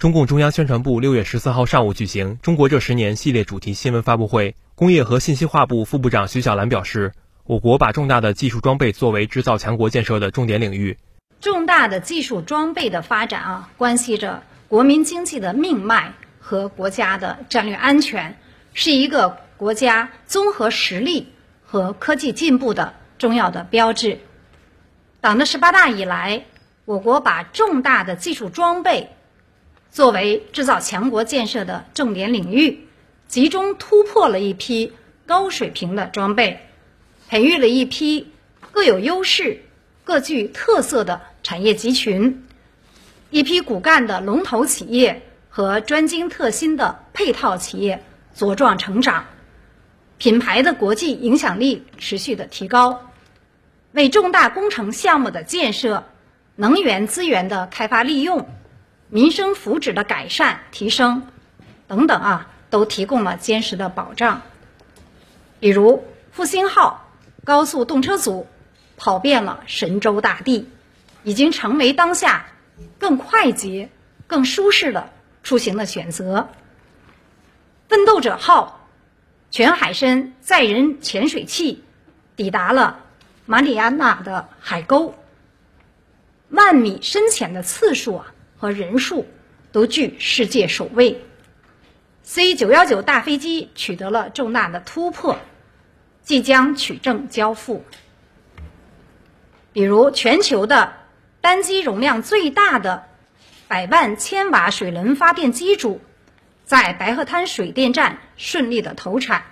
中共中央宣传部六月十四号上午举行“中国这十年”系列主题新闻发布会。工业和信息化部副部长徐小兰表示，我国把重大的技术装备作为制造强国建设的重点领域。重大的技术装备的发展啊，关系着国民经济的命脉和国家的战略安全，是一个国家综合实力和科技进步的重要的标志。党的十八大以来，我国把重大的技术装备。作为制造强国建设的重点领域，集中突破了一批高水平的装备，培育了一批各有优势、各具特色的产业集群，一批骨干的龙头企业和专精特新的配套企业茁壮成长，品牌的国际影响力持续的提高，为重大工程项目的建设、能源资源的开发利用。民生福祉的改善提升，等等啊，都提供了坚实的保障。比如复兴号高速动车组跑遍了神州大地，已经成为当下更快捷、更舒适的出行的选择。奋斗者号全海深载人潜水器抵达了马里亚纳的海沟，万米深潜的次数啊。和人数都居世界首位。C 九幺九大飞机取得了重大的突破，即将取证交付。比如，全球的单机容量最大的百万千瓦水轮发电机组，在白鹤滩水电站顺利的投产，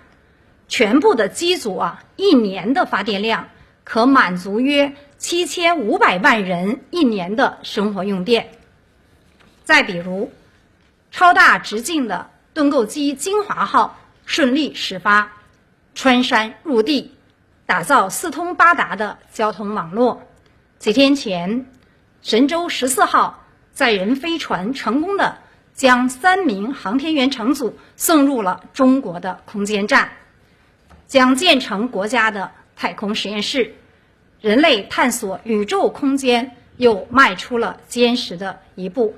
全部的机组啊，一年的发电量可满足约七千五百万人一年的生活用电。再比如，超大直径的盾构机“金华号”顺利始发，穿山入地，打造四通八达的交通网络。几天前，神舟十四号载人飞船成功的将三名航天员乘组送入了中国的空间站，将建成国家的太空实验室，人类探索宇宙空间又迈出了坚实的一步。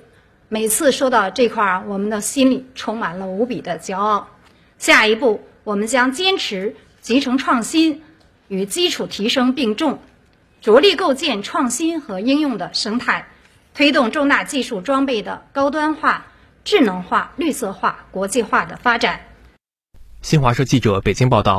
每次说到这块儿，我们的心里充满了无比的骄傲。下一步，我们将坚持集成创新与基础提升并重，着力构建创新和应用的生态，推动重大技术装备的高端化、智能化、绿色化、国际化的发展。新华社记者北京报道。